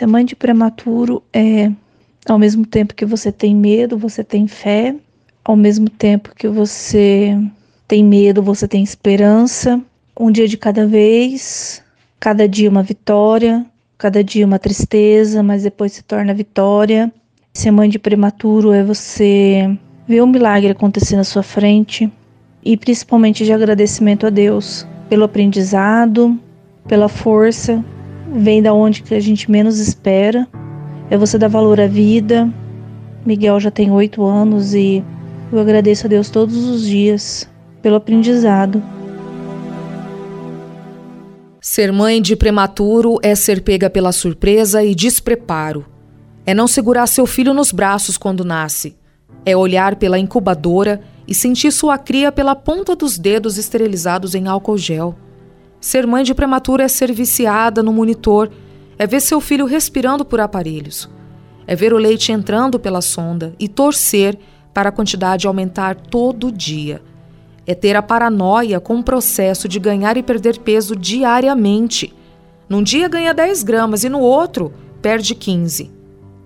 Ser mãe de prematuro é ao mesmo tempo que você tem medo, você tem fé, ao mesmo tempo que você tem medo, você tem esperança. Um dia de cada vez, cada dia uma vitória, cada dia uma tristeza, mas depois se torna vitória. Ser mãe de prematuro é você ver um milagre acontecer na sua frente e principalmente de agradecimento a Deus pelo aprendizado, pela força, vem da onde que a gente menos espera. É você dar valor à vida. Miguel já tem oito anos e eu agradeço a Deus todos os dias pelo aprendizado. Ser mãe de prematuro é ser pega pela surpresa e despreparo. É não segurar seu filho nos braços quando nasce. É olhar pela incubadora e sentir sua cria pela ponta dos dedos esterilizados em álcool gel. Ser mãe de prematuro é ser viciada no monitor, é ver seu filho respirando por aparelhos, é ver o leite entrando pela sonda e torcer para a quantidade aumentar todo dia. É ter a paranoia com o processo de ganhar e perder peso diariamente. Num dia ganha 10 gramas e no outro perde 15.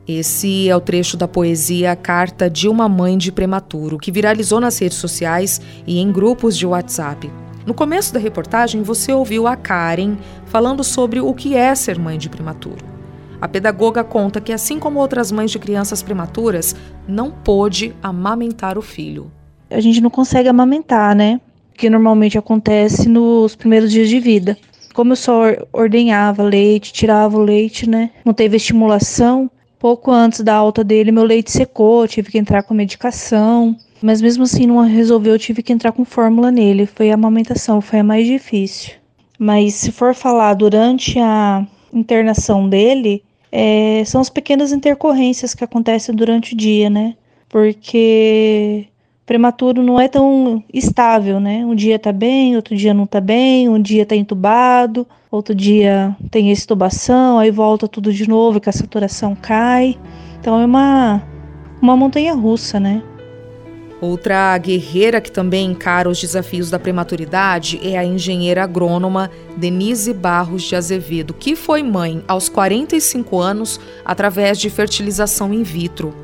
Esse é o trecho da poesia Carta de uma Mãe de Prematuro, que viralizou nas redes sociais e em grupos de WhatsApp. No começo da reportagem, você ouviu a Karen falando sobre o que é ser mãe de prematuro. A pedagoga conta que, assim como outras mães de crianças prematuras, não pôde amamentar o filho. A gente não consegue amamentar, né? Que normalmente acontece nos primeiros dias de vida. Como eu só ordenhava leite, tirava o leite, né? Não teve estimulação. Pouco antes da alta dele, meu leite secou, tive que entrar com medicação. Mas mesmo assim não resolveu, eu tive que entrar com fórmula nele. Foi a amamentação, foi a mais difícil. Mas se for falar durante a internação dele, é, são as pequenas intercorrências que acontecem durante o dia, né? Porque prematuro não é tão estável, né? Um dia tá bem, outro dia não tá bem, um dia tá entubado, outro dia tem extubação, aí volta tudo de novo que a saturação cai. Então é uma uma montanha russa, né? Outra guerreira que também encara os desafios da prematuridade é a engenheira agrônoma Denise Barros de Azevedo, que foi mãe aos 45 anos através de fertilização in vitro.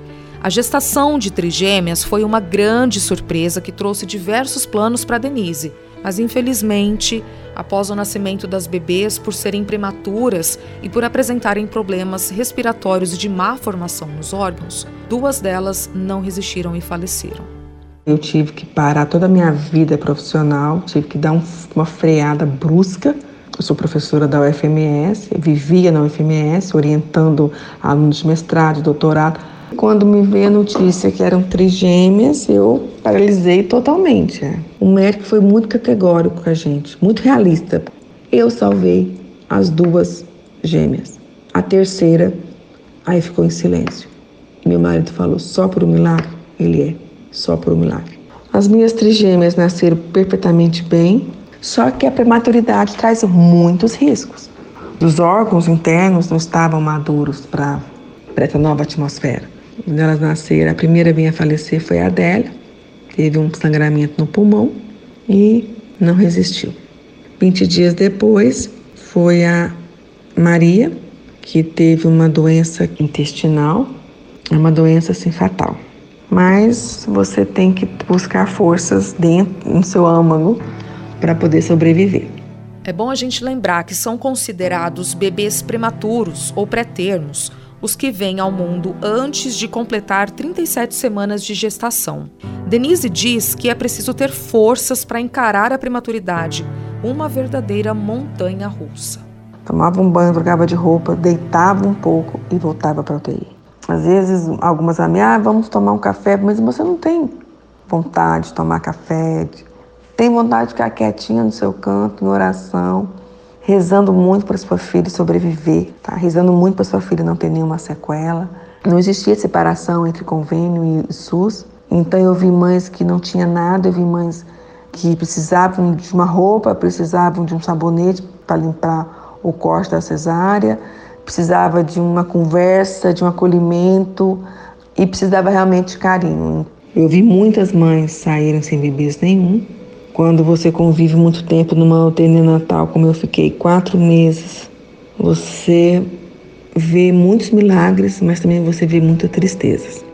A gestação de trigêmeas foi uma grande surpresa que trouxe diversos planos para Denise, mas infelizmente, após o nascimento das bebês, por serem prematuras e por apresentarem problemas respiratórios e de má formação nos órgãos, duas delas não resistiram e faleceram. Eu tive que parar toda a minha vida profissional, tive que dar um, uma freada brusca. Eu sou professora da UFMS, vivia na UFMS, orientando alunos de mestrado, doutorado. Quando me veio a notícia que eram trigêmeas, eu paralisei totalmente. É. O médico foi muito categórico com a gente, muito realista. Eu salvei as duas gêmeas. A terceira, aí ficou em silêncio. Meu marido falou: só por um milagre? Ele é só por um milagre. As minhas trigêmeas nasceram perfeitamente bem, só que a prematuridade traz muitos riscos. Os órgãos internos não estavam maduros para essa nova atmosfera. Quando elas nasceram, a primeira a vir a falecer foi a Adélia, teve um sangramento no pulmão e não resistiu. 20 dias depois foi a Maria, que teve uma doença intestinal, uma doença assim fatal mas você tem que buscar forças dentro no seu âmago para poder sobreviver. É bom a gente lembrar que são considerados bebês prematuros ou pré-termos os que vêm ao mundo antes de completar 37 semanas de gestação. Denise diz que é preciso ter forças para encarar a prematuridade, uma verdadeira montanha russa. Tomava um banho, trocava de roupa, deitava um pouco e voltava para a UTI. Às vezes, algumas amigas, ah, vamos tomar um café, mas você não tem vontade de tomar café, tem vontade de ficar quietinha no seu canto, em oração, rezando muito para sua filha sobreviver, tá? Rezando muito para sua filha não ter nenhuma sequela. Não existia separação entre convênio e SUS, então eu vi mães que não tinha nada, eu vi mães que precisavam de uma roupa, precisavam de um sabonete para limpar o corte da cesárea, precisava de uma conversa, de um acolhimento e precisava realmente de carinho. Eu vi muitas mães saírem sem bebês nenhum. Quando você convive muito tempo numa UTI neonatal, como eu fiquei quatro meses, você vê muitos milagres, mas também você vê muitas tristezas.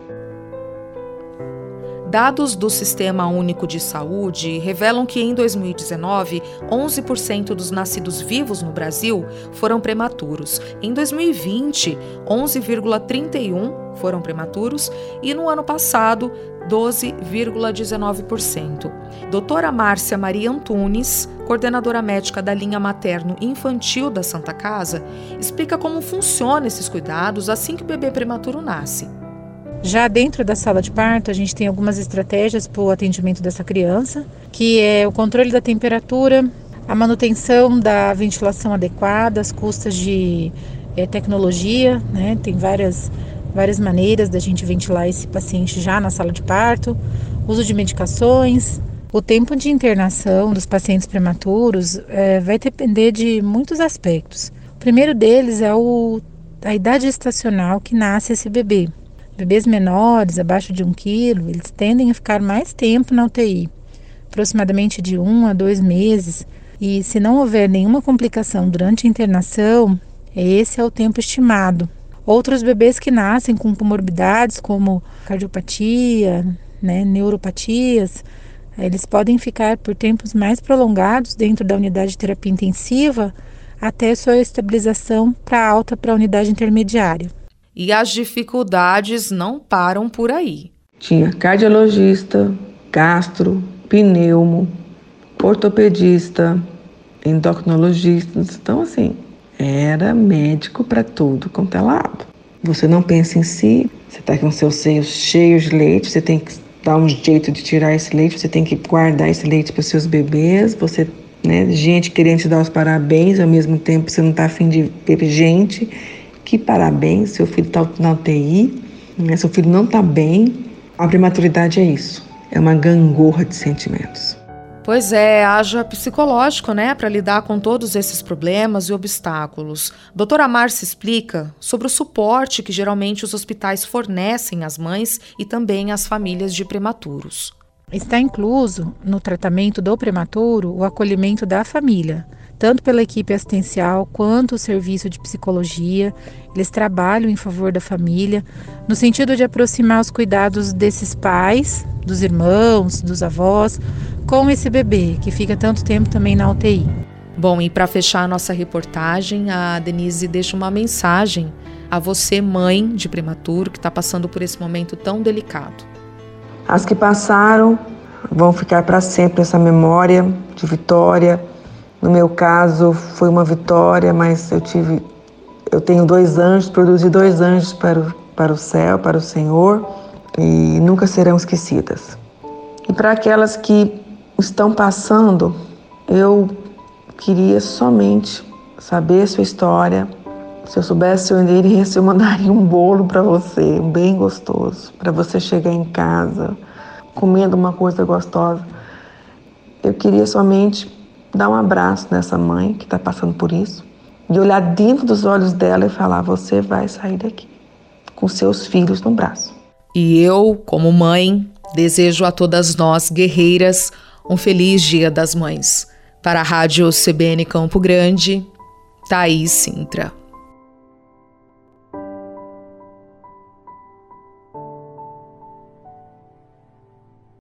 Dados do Sistema Único de Saúde revelam que em 2019, 11% dos nascidos vivos no Brasil foram prematuros. Em 2020, 11,31% foram prematuros e no ano passado, 12,19%. Doutora Márcia Maria Antunes, coordenadora médica da linha materno-infantil da Santa Casa, explica como funcionam esses cuidados assim que o bebê prematuro nasce. Já dentro da sala de parto, a gente tem algumas estratégias para o atendimento dessa criança, que é o controle da temperatura, a manutenção da ventilação adequada, as custas de é, tecnologia, né? Tem várias, várias maneiras da gente ventilar esse paciente já na sala de parto, uso de medicações. O tempo de internação dos pacientes prematuros é, vai depender de muitos aspectos. O primeiro deles é o, a idade estacional que nasce esse bebê. Bebês menores, abaixo de um quilo, eles tendem a ficar mais tempo na UTI, aproximadamente de um a dois meses. E se não houver nenhuma complicação durante a internação, esse é o tempo estimado. Outros bebês que nascem com comorbidades como cardiopatia, né, neuropatias, eles podem ficar por tempos mais prolongados dentro da unidade de terapia intensiva até sua estabilização para alta para a unidade intermediária. E as dificuldades não param por aí. Tinha cardiologista, gastro, pneumo, ortopedista, endocrinologista. Então, assim, era médico para tudo quanto é lado. Você não pensa em si, você está com seus seios cheios de leite, você tem que dar um jeito de tirar esse leite, você tem que guardar esse leite para seus bebês, você, né, gente querendo te dar os parabéns, ao mesmo tempo você não está afim de ver gente que parabéns, seu filho está na UTI, né? seu filho não está bem. A prematuridade é isso, é uma gangorra de sentimentos. Pois é, haja psicológico, né, para lidar com todos esses problemas e obstáculos. Doutora Márcia explica sobre o suporte que geralmente os hospitais fornecem às mães e também às famílias de prematuros. Está incluso no tratamento do prematuro o acolhimento da família, tanto pela equipe assistencial quanto o serviço de psicologia. Eles trabalham em favor da família, no sentido de aproximar os cuidados desses pais, dos irmãos, dos avós, com esse bebê que fica tanto tempo também na UTI. Bom, e para fechar a nossa reportagem, a Denise deixa uma mensagem a você, mãe de prematuro, que está passando por esse momento tão delicado. As que passaram vão ficar para sempre essa memória de vitória, no meu caso, foi uma vitória, mas eu tive, eu tenho dois anjos, produzi dois anjos para o, para o céu, para o Senhor, e nunca serão esquecidas. E para aquelas que estão passando, eu queria somente saber sua história. Se eu soubesse seu endereço, eu mandaria um bolo para você, bem gostoso, para você chegar em casa comendo uma coisa gostosa. Eu queria somente dar um abraço nessa mãe que está passando por isso e olhar dentro dos olhos dela e falar: você vai sair daqui com seus filhos no braço. E eu, como mãe, desejo a todas nós guerreiras um feliz Dia das Mães. Para a Rádio CBN Campo Grande, Thaís Sintra.